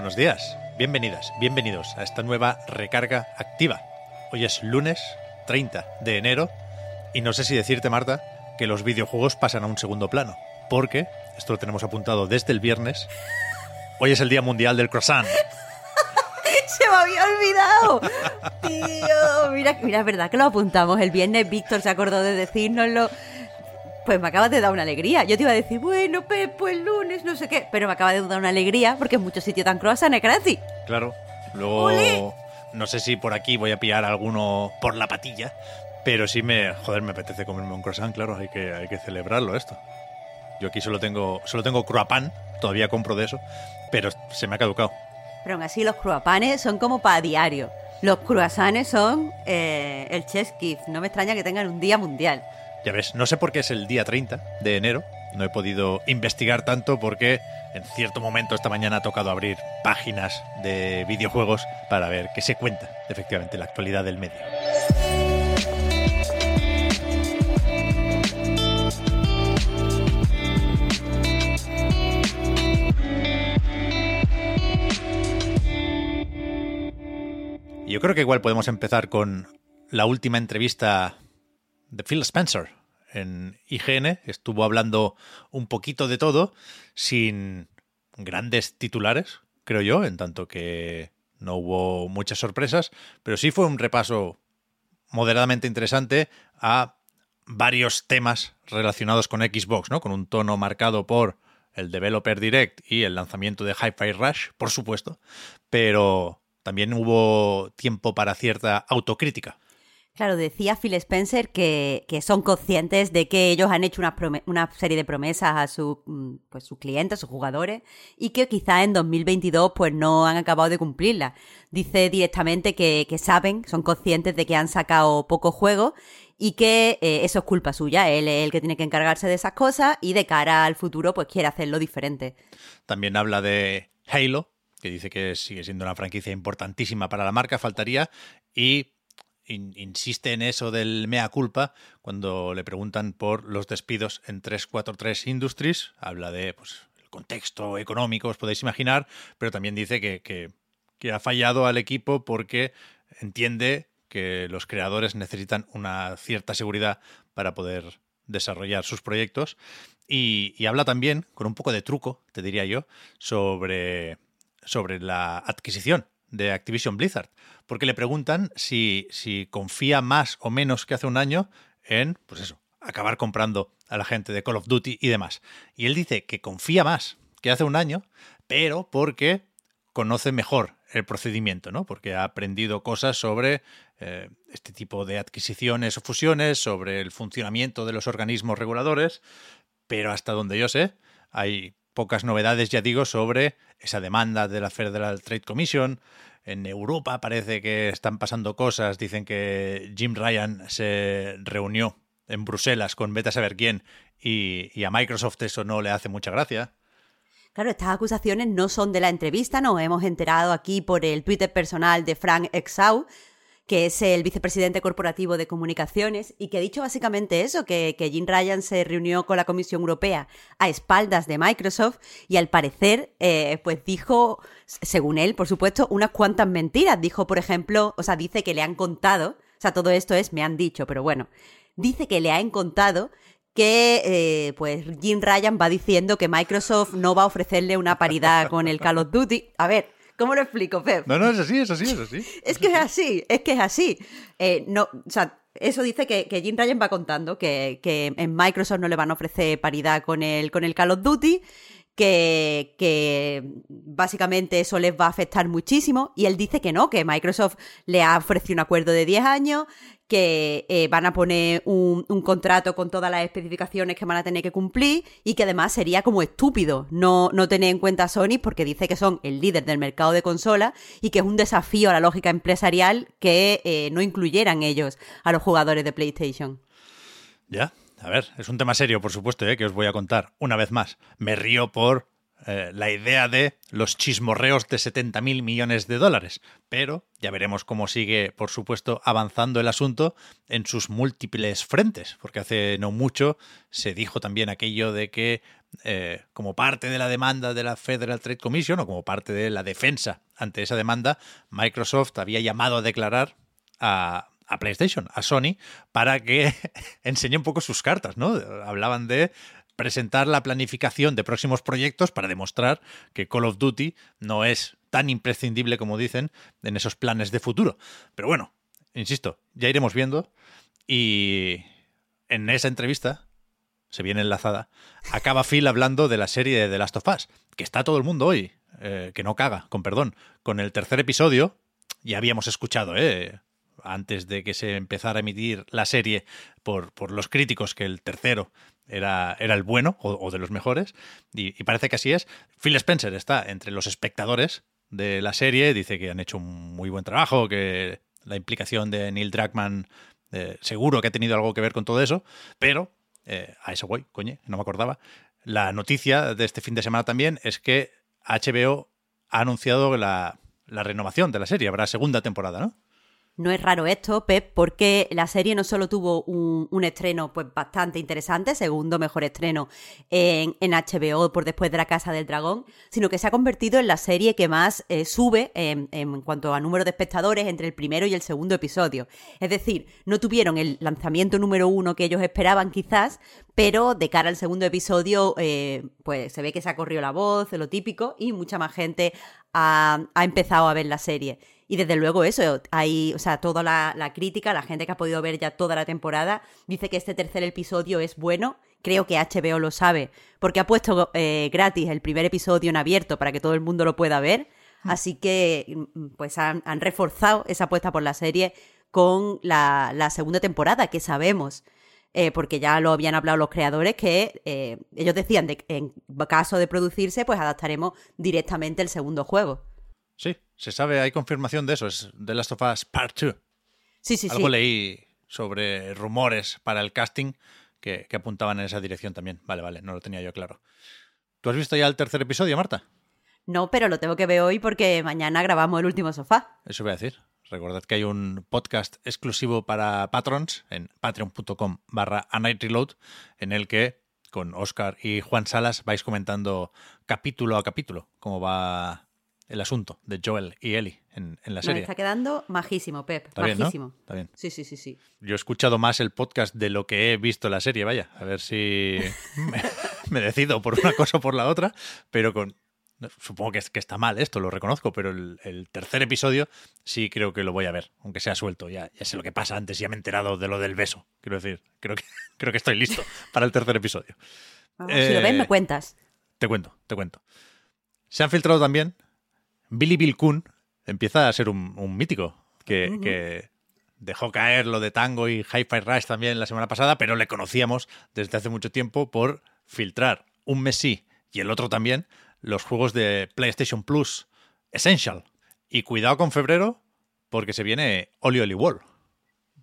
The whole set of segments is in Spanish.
Buenos días, bienvenidas, bienvenidos a esta nueva recarga activa. Hoy es lunes 30 de enero y no sé si decirte, Marta, que los videojuegos pasan a un segundo plano, porque, esto lo tenemos apuntado desde el viernes, hoy es el Día Mundial del Croissant. Se me había olvidado. Tío, mira, mira, es verdad que lo apuntamos. El viernes Víctor se acordó de decírnoslo. Pues me acabas de dar una alegría. Yo te iba a decir, bueno, Pepo, el lunes, no sé qué. Pero me acaba de dar una alegría porque en muchos sitios dan croissant, ¿eh, Crazy? Claro, luego no sé si por aquí voy a pillar alguno por la patilla, pero sí me, joder, me apetece comerme un croissant, claro, hay que, hay que celebrarlo esto. Yo aquí solo tengo, solo tengo croissant, todavía compro de eso, pero se me ha caducado. Pero aún así los cruapanes son como para diario. Los cruasanes son eh, el chess. No me extraña que tengan un día mundial. Ya ves, no sé por qué es el día 30 de enero. No he podido investigar tanto porque en cierto momento esta mañana ha tocado abrir páginas de videojuegos para ver qué se cuenta efectivamente la actualidad del medio. Yo creo que igual podemos empezar con la última entrevista de Phil Spencer en IGN. Estuvo hablando un poquito de todo, sin grandes titulares, creo yo, en tanto que no hubo muchas sorpresas, pero sí fue un repaso moderadamente interesante a varios temas relacionados con Xbox, ¿no? Con un tono marcado por el Developer Direct y el lanzamiento de Hi-Fi Rush, por supuesto, pero también hubo tiempo para cierta autocrítica. Claro, decía Phil Spencer que, que son conscientes de que ellos han hecho una, una serie de promesas a su, mm, pues, sus clientes, sus jugadores, y que quizá en 2022 pues no han acabado de cumplirlas. Dice directamente que, que saben, son conscientes de que han sacado pocos juegos y que eh, eso es culpa suya. Él es el que tiene que encargarse de esas cosas y de cara al futuro pues quiere hacerlo diferente. También habla de Halo, que dice que sigue siendo una franquicia importantísima para la marca, faltaría, y in- insiste en eso del mea culpa cuando le preguntan por los despidos en 343 Industries. Habla de pues, el contexto económico, os podéis imaginar, pero también dice que, que- que ha fallado al equipo porque entiende que los creadores necesitan una cierta seguridad para poder desarrollar sus proyectos. Y, y habla también, con un poco de truco, te diría yo, sobre, sobre la adquisición de Activision Blizzard. Porque le preguntan si, si confía más o menos que hace un año en, pues eso, acabar comprando a la gente de Call of Duty y demás. Y él dice que confía más que hace un año, pero porque conoce mejor el procedimiento, ¿no? Porque ha aprendido cosas sobre eh, este tipo de adquisiciones o fusiones, sobre el funcionamiento de los organismos reguladores, pero hasta donde yo sé, hay pocas novedades, ya digo, sobre esa demanda de la Federal Trade Commission. En Europa parece que están pasando cosas. Dicen que Jim Ryan se reunió en Bruselas con vete a saber quién y, y a Microsoft eso no le hace mucha gracia. Claro, estas acusaciones no son de la entrevista, nos hemos enterado aquí por el Twitter personal de Frank Exau, que es el vicepresidente corporativo de comunicaciones, y que ha dicho básicamente eso, que, que Jim Ryan se reunió con la Comisión Europea a espaldas de Microsoft y al parecer, eh, pues dijo, según él, por supuesto, unas cuantas mentiras. Dijo, por ejemplo, o sea, dice que le han contado, o sea, todo esto es, me han dicho, pero bueno, dice que le han contado que eh, pues Jim Ryan va diciendo que Microsoft no va a ofrecerle una paridad con el Call of Duty. A ver, ¿cómo lo explico, Pep? No, no, es así, es así, es así. Es que es así, es que es así. Eh, no, o sea, eso dice que, que Jim Ryan va contando que, que en Microsoft no le van a ofrecer paridad con el, con el Call of Duty, que, básicamente eso les va a afectar muchísimo y él dice que no, que Microsoft le ha ofrecido un acuerdo de 10 años, que eh, van a poner un, un, contrato con todas las especificaciones que van a tener que cumplir y que además sería como estúpido no, no tener en cuenta a Sony porque dice que son el líder del mercado de consolas y que es un desafío a la lógica empresarial que eh, no incluyeran ellos a los jugadores de PlayStation. Ya, a ver, es un tema serio, por supuesto, ¿eh? que os voy a contar una vez más. Me río por eh, la idea de los chismorreos de 70 mil millones de dólares, pero ya veremos cómo sigue, por supuesto, avanzando el asunto en sus múltiples frentes, porque hace no mucho se dijo también aquello de que eh, como parte de la demanda de la Federal Trade Commission o como parte de la defensa ante esa demanda, Microsoft había llamado a declarar a, a PlayStation, a Sony, para que enseñe un poco sus cartas, ¿no? Hablaban de presentar la planificación de próximos proyectos para demostrar que Call of Duty no es tan imprescindible como dicen en esos planes de futuro. Pero bueno, insisto, ya iremos viendo y en esa entrevista, se viene enlazada, acaba Phil hablando de la serie de The Last of Us, que está todo el mundo hoy, eh, que no caga, con perdón, con el tercer episodio, ya habíamos escuchado, ¿eh? Antes de que se empezara a emitir la serie por, por los críticos que el tercero era, era el bueno o, de los mejores, y, parece que así es. Phil Spencer está entre los espectadores de la serie, dice que han hecho un muy buen trabajo, que la implicación de Neil Druckmann eh, seguro que ha tenido algo que ver con todo eso, pero eh, a eso voy, coño, no me acordaba. La noticia de este fin de semana también es que HBO ha anunciado la, la renovación de la serie, habrá segunda temporada, ¿no? No es raro esto, Pep, porque la serie no solo tuvo un, estreno pues bastante interesante, segundo mejor estreno en, HBO por después de La Casa del Dragón, sino que se ha convertido en la serie que más eh, sube en, cuanto a número de espectadores entre el primero y el segundo episodio. Es decir, no tuvieron el lanzamiento número uno que ellos esperaban quizás, pero de cara al segundo episodio, eh, pues se ve que se ha corrido la voz, lo típico, y mucha más gente ha empezado a ver la serie. Y desde luego eso, hay, o sea, toda la, crítica, la gente que ha podido ver ya toda la temporada, dice que este tercer episodio es bueno. Creo que HBO lo sabe, porque ha puesto eh, gratis el primer episodio en abierto para que todo el mundo lo pueda ver. Hmm. Así que, mm, pues han, reforzado esa apuesta por la serie con la, segunda temporada, que sabemos, eh, porque ya lo habían hablado los creadores, que eh, ellos decían que en caso de producirse, pues adaptaremos directamente el segundo juego. Sí, se sabe, hay confirmación de eso, es The Last of Us Part 2. Sí, sí, Algo leí sobre rumores para el casting que, apuntaban en esa dirección también. Vale, vale, no lo tenía yo claro. ¿Tú has visto ya el tercer episodio, Marta? No, pero lo tengo que ver hoy porque mañana grabamos el último sofá. Eso voy a decir. Recordad que hay un podcast exclusivo para patrons en patreon.com barra Reload en el que con Oscar y Juan Salas vais comentando capítulo a capítulo cómo va el asunto de Joel y Ellie en, la serie. Me está quedando majísimo, Pep. majísimo. Está bien. Sí, sí, sí, sí. Yo he escuchado más el podcast de lo que he visto la serie, vaya. A ver si me, decido por una cosa o por la otra, pero con... Supongo que, que está mal esto, lo reconozco, pero el, tercer episodio sí creo que lo voy a ver, aunque sea suelto. Ya, ya sé lo que pasa antes, ya me he enterado de lo del beso. Quiero decir, creo que, creo que estoy listo para el tercer episodio. si lo ves, me eh, cuentas. Te cuento, te cuento. Se han filtrado también Billy Bill Kuhn empieza a ser un, mítico que, dejó caer lo de Tango y Hi-Fi Rush también la semana pasada, pero le conocíamos desde hace mucho tiempo por filtrar un mes sí y el otro también los juegos de PlayStation Plus Essential. Y cuidado con febrero porque se viene Oli Oli World.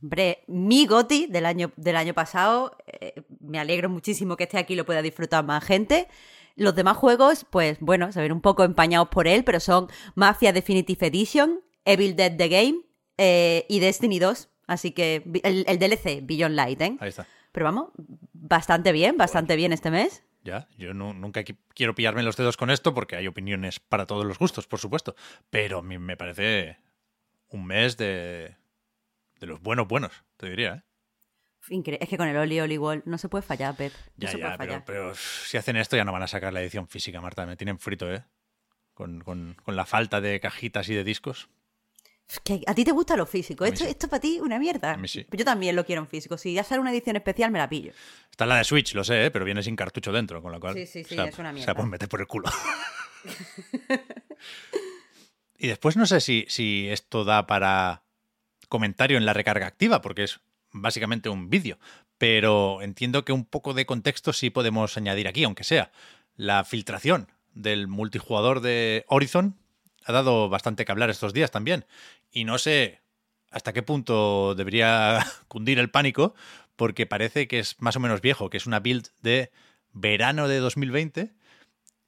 Hombre, mi Goti del año, del año pasado, eh, me alegro muchísimo que esté aquí y lo pueda disfrutar más gente. Los demás juegos, pues bueno, se ven un poco empañados por él, pero son Mafia Definitive Edition, Evil Dead The Game eh, y Destiny 2. Así que el, DLC, Beyond Light, ¿eh? Ahí está. Pero vamos, bastante bien, bastante bien este mes. Ya, yo nunca quiero pillarme los dedos con esto porque hay opiniones para todos los gustos, por supuesto. Pero a mí me parece un mes de, de los buenos buenos, te diría, ¿eh? Es que con el Oli Oli Wall no se puede fallar, Pep. ya, ya, Pero, si hacen esto ya no van a sacar la edición física, Marta. Me tienen frito, ¿eh? Con, la falta de cajitas y de discos. Es que a ti te gusta lo físico. Esto, sí. esto para ti una mierda. A mí sí. Pues yo también lo quiero en físico. Si ya sale una edición especial, me la pillo. Está la de Switch, lo sé, ¿eh? pero viene sin cartucho dentro, con lo cual. Sí, sí, sí, o sea, es una mierda. la pueden meter por el culo. y después no sé si, si esto da para comentario en la recarga activa, porque es básicamente un vídeo. Pero entiendo que un poco de contexto sí podemos añadir aquí, aunque sea. La filtración del multijugador de Horizon ha dado bastante que hablar estos días también. Y no sé hasta qué punto debería cundir el pánico, porque parece que es más o menos viejo, que es una build de verano de 2020,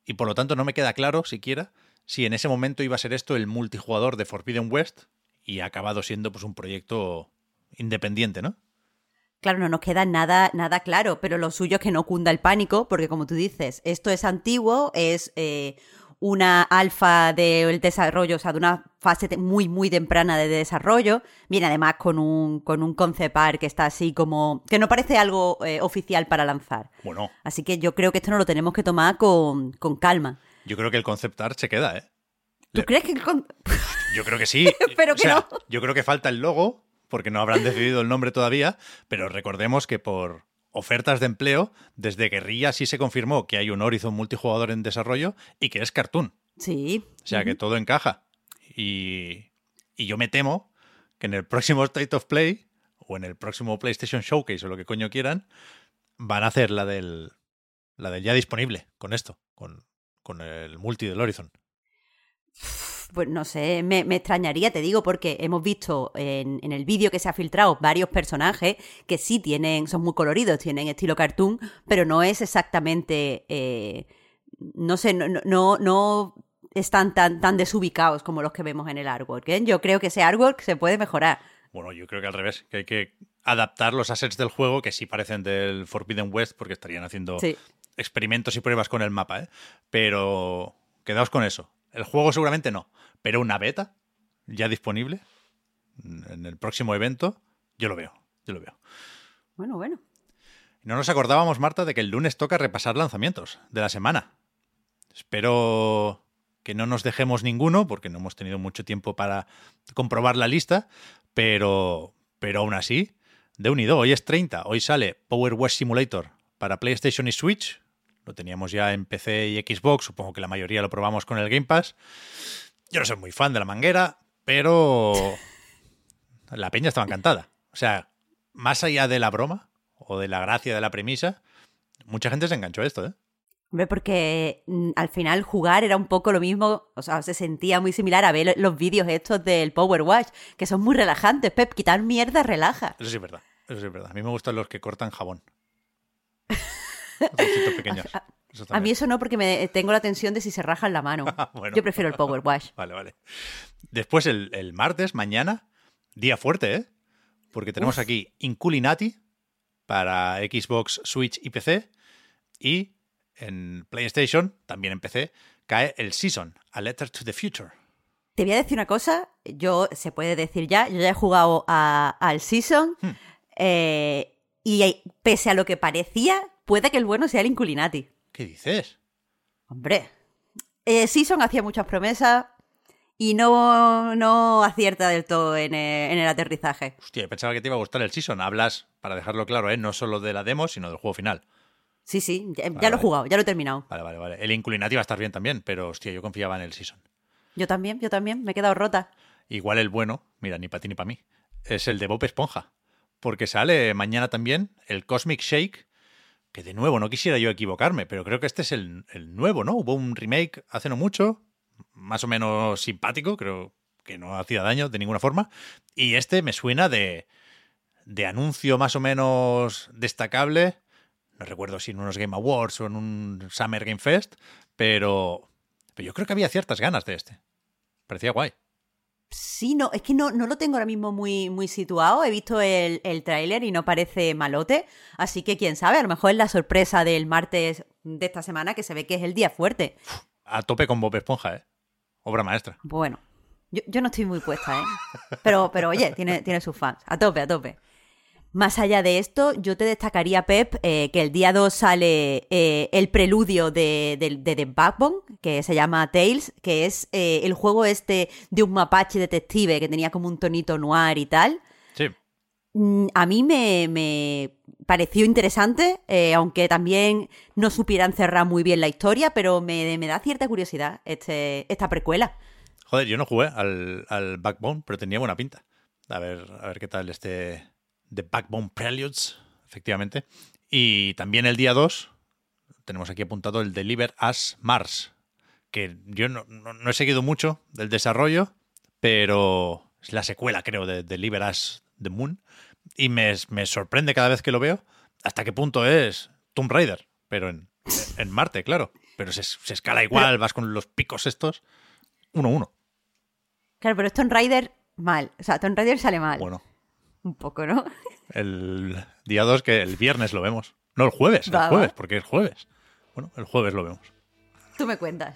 y por lo tanto no me queda claro siquiera si en ese momento iba a ser esto el multijugador de Forbidden West, y ha acabado siendo pues un proyecto independiente, ¿no? Claro, no nos queda nada, nada claro, pero lo suyo es que no cunda el pánico, porque como tú dices, esto es antiguo, es eh, una alfa del desarrollo, o sea, de una fase muy, muy temprana de desarrollo. Viene además con un, con un concept art que está así como. que no parece algo eh, oficial para lanzar. Bueno, Así que yo creo que esto no lo tenemos que tomar con, con calma. yo creo que el concept art se queda, ¿eh? ¿Tú Le- crees que el con- Yo creo que sí. Pero O que no. Yo creo que falta el logo, porque no habrán decidido el nombre todavía, pero recordemos que por ofertas de empleo, desde Guerrilla sí se confirmó que hay un Horizon multijugador en desarrollo y que es cartoon. Sí. O sea, que todo encaja. Y, y yo me temo que en el próximo State of Play o en el próximo PlayStation Showcase o lo que coño quieran, van a hacer la del, la del ya disponible con esto, con, con el multi del Horizon. Pues no sé, me, me extrañaría, te digo, porque hemos visto en, en el vídeo que se ha filtrado varios personajes que sí tienen, son muy coloridos, tienen estilo cartoon, pero no es exactamente, eh, no sé, no, no- no, están tan, tan desubicados como los que vemos en el artwork. ¿eh? Yo creo que ese artwork se puede mejorar. Bueno, yo creo que al revés, que hay que adaptar los assets del juego que sí parecen del Forbidden West porque estarían haciendo Sí. experimentos y pruebas con el mapa, ¿eh? Pero quedaos con eso. El juego seguramente no, pero una beta ya disponible en el próximo evento, yo lo veo, yo lo veo. Bueno, bueno. No nos acordábamos, Marta, de que el lunes toca repasar lanzamientos de la semana. Espero que no nos dejemos ninguno, porque no hemos tenido mucho tiempo para comprobar la lista, pero, pero aún así, de unido, hoy es 30, hoy sale Power Wash Simulator para PlayStation y Switch. Lo teníamos ya en PC y Xbox, supongo que la mayoría lo probamos con el Game Pass. Yo no soy muy fan de la manguera, pero la peña estaba encantada. O sea, más allá de la broma o de la gracia de la premisa, mucha gente se enganchó a esto, ¿eh? Hombre, porque mm, al final jugar era un poco lo mismo, o sea, se sentía muy similar a ver los vídeos estos del Power Wash, que son muy relajantes. Pep, quitar mierda relaja. Eso sí es verdad. Eso sí es verdad. A mí me gustan los que cortan jabón. Los pequeños. A mí eso no, porque me tengo la tensión de si se raja en la mano. Bueno. Yo prefiero el Power Wash. Vale, vale. Después, el, el martes, mañana, día fuerte, ¿eh? Porque tenemos Uf. aquí Inculinati para Xbox, Switch y PC. Y en PlayStation, también en PC, cae el Season, A Letter to the Future. Te voy a decir una cosa, yo, se puede decir ya, yo ya he jugado a- al Season Hmm. eh, y pese a lo que parecía, puede que el bueno sea el Inculinati. ¿Qué dices? Hombre, eh, Season hacía muchas promesas y no, no acierta del todo en el, en el aterrizaje. Hostia, pensaba que te iba a gustar el Season. Hablas, para dejarlo claro, ¿eh? no solo de la demo, sino del juego final. Sí, sí, ya, lo he vale. jugado, ya lo he terminado. Vale, vale, vale. El Inculinati va a estar bien también, pero hostia, yo confiaba en el Season. Yo también, yo también, me he quedado rota. Igual el bueno, mira, ni para ti ni para mí, es el de Bob Esponja. Porque sale mañana también el Cosmic Shake, que de nuevo, no quisiera yo equivocarme, pero creo que este es el, el nuevo, ¿no? Hubo un remake hace no mucho, más o menos simpático, creo que no hacía daño de ninguna forma. Y este me suena de, de anuncio más o menos destacable. No recuerdo si en unos Game Awards o en un Summer Game Fest, pero, pero yo creo que había ciertas ganas de este. Parecía guay. Sí, no, es que no, no lo tengo ahora mismo muy, muy situado. He visto el, el tráiler y no parece malote. Así que quién sabe, a lo mejor es la sorpresa del martes de esta semana que se ve que es el día fuerte. A tope con Bob Esponja, ¿eh? Obra maestra. Bueno, yo, yo no estoy muy puesta, ¿eh? Pero, pero oye, tiene, tiene sus fans. A tope, a tope. Más allá de esto, yo te destacaría, Pep, eh, que el día 2 sale eh, el preludio de, de, The Backbone, que se llama Tales, que es eh, el juego este de un mapache detective que tenía como un tonito noir y tal. Sí. Mm, a mí me, pareció interesante, aunque también no supieran cerrar muy bien la historia, pero me, da cierta curiosidad este, esta precuela. Joder, yo no jugué al, al Backbone, pero tenía buena pinta. A ver, a ver qué tal este The Backbone Preludes, efectivamente. Y también el día 2 tenemos aquí apuntado el Deliver As Mars, que yo no, he seguido mucho del desarrollo, pero es la secuela, creo, de Deliver As The Moon. Y me, sorprende cada vez que lo veo hasta qué punto es Tomb Raider, pero en, en Marte, claro. Pero se, escala igual, vas con los picos estos, uno uno. Claro, pero es Tomb Raider mal. O sea, Tomb Raider sale mal. Bueno, un poco, ¿no? El día 2, que el viernes lo vemos. No, el jueves, el jueves, porque es jueves. Bueno, el jueves lo vemos. Tú me cuentas.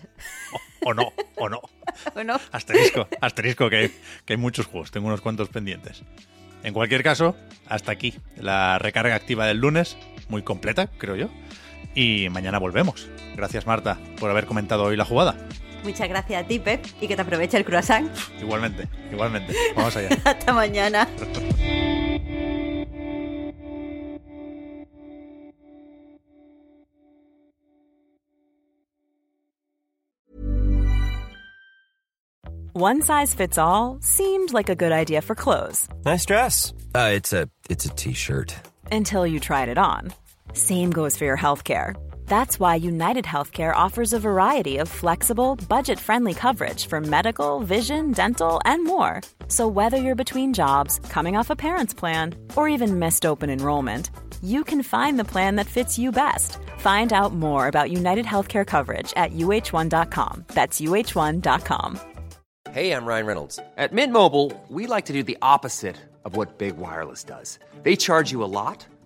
O, no, o no. o no. Asterisco, asterisco que hay, que hay muchos juegos, tengo unos cuantos pendientes. En cualquier caso, hasta aquí la recarga activa del lunes, muy completa, creo yo. Y mañana volvemos. Gracias, Marta, por haber comentado hoy la jugada. Muchas gracias a ti, Pep, y que te aproveche el croissant. Igualmente, igualmente. Vamos allá. Hasta mañana. One size fits all seemed like a good idea for clothes. Nice dress. Uh, it's a it's a t-shirt. Until you tried it on. Same goes for your health care. That's why United Healthcare offers a variety of flexible, budget friendly coverage for medical, vision, dental, and more. So, whether you're between jobs, coming off a parent's plan, or even missed open enrollment, you can find the plan that fits you best. Find out more about United Healthcare coverage at uh1.com. That's uh1.com. Hey, I'm Ryan Reynolds. At Mint Mobile, we like to do the opposite of what Big Wireless does. They charge you a lot